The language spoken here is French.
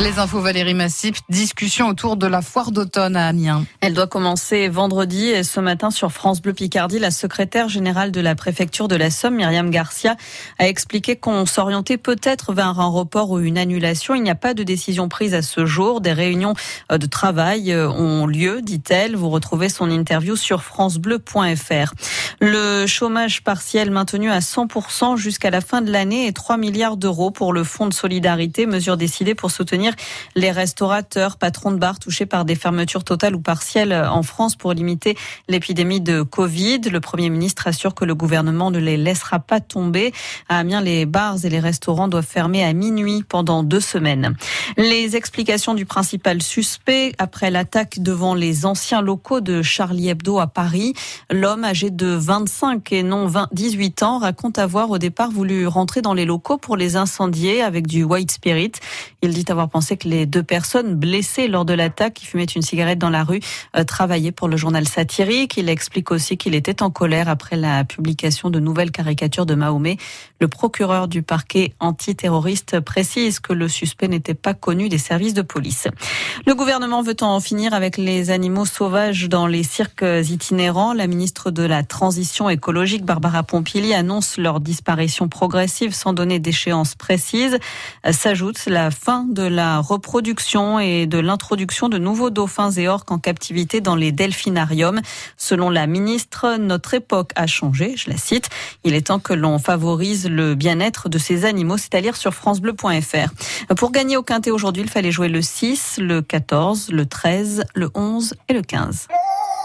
Les infos Valérie Massip, discussion autour de la foire d'automne à Amiens. Elle doit commencer vendredi et ce matin sur France Bleu Picardie, la secrétaire générale de la préfecture de la Somme, Myriam Garcia, a expliqué qu'on s'orientait peut-être vers un report ou une annulation. Il n'y a pas de décision prise à ce jour. Des réunions euh, de travail euh, ont lieu, dit-elle. Vous retrouvez son interview sur francebleu.fr. Le chômage partiel maintenu à 100% jusqu'à la fin de l'année et 3 milliards d'euros pour le fonds de solidarité, mesure décidée pour soutenir les restaurateurs, patrons de bars touchés par des fermetures totales ou partielles en France pour limiter l'épidémie de Covid. Le Premier ministre assure que le gouvernement ne les laissera pas tomber. À Amiens, les bars et les restaurants doivent fermer à minuit pendant deux semaines. Les explications du principal suspect après l'attaque devant les anciens locaux de Charlie Hebdo à Paris. L'homme âgé de 25 et non 20, 18 ans raconte avoir au départ voulu rentrer dans les locaux pour les incendier avec du white spirit. Il dit avoir pensé que les deux personnes blessées lors de l'attaque qui fumaient une cigarette dans la rue euh, travaillaient pour le journal satirique. Il explique aussi qu'il était en colère après la publication de nouvelles caricatures de Mahomet. Le procureur du parquet antiterroriste précise que le suspect n'était pas connu des services de police. Le gouvernement veut en finir avec les animaux sauvages dans les cirques itinérants. La ministre de la Transition écologique, Barbara Pompili, annonce leur disparition progressive sans donner d'échéance précise. S'ajoute la fin de la reproduction et de l'introduction de nouveaux dauphins et orques en captivité dans les delphinariums. Selon la ministre, notre époque a changé, je la cite. Il est temps que l'on favorise le bien-être de ces animaux, c'est à dire sur francebleu.fr. Pour gagner au quintet aujourd'hui, il fallait jouer le 6, le 14, le 13, le 11 et le 15.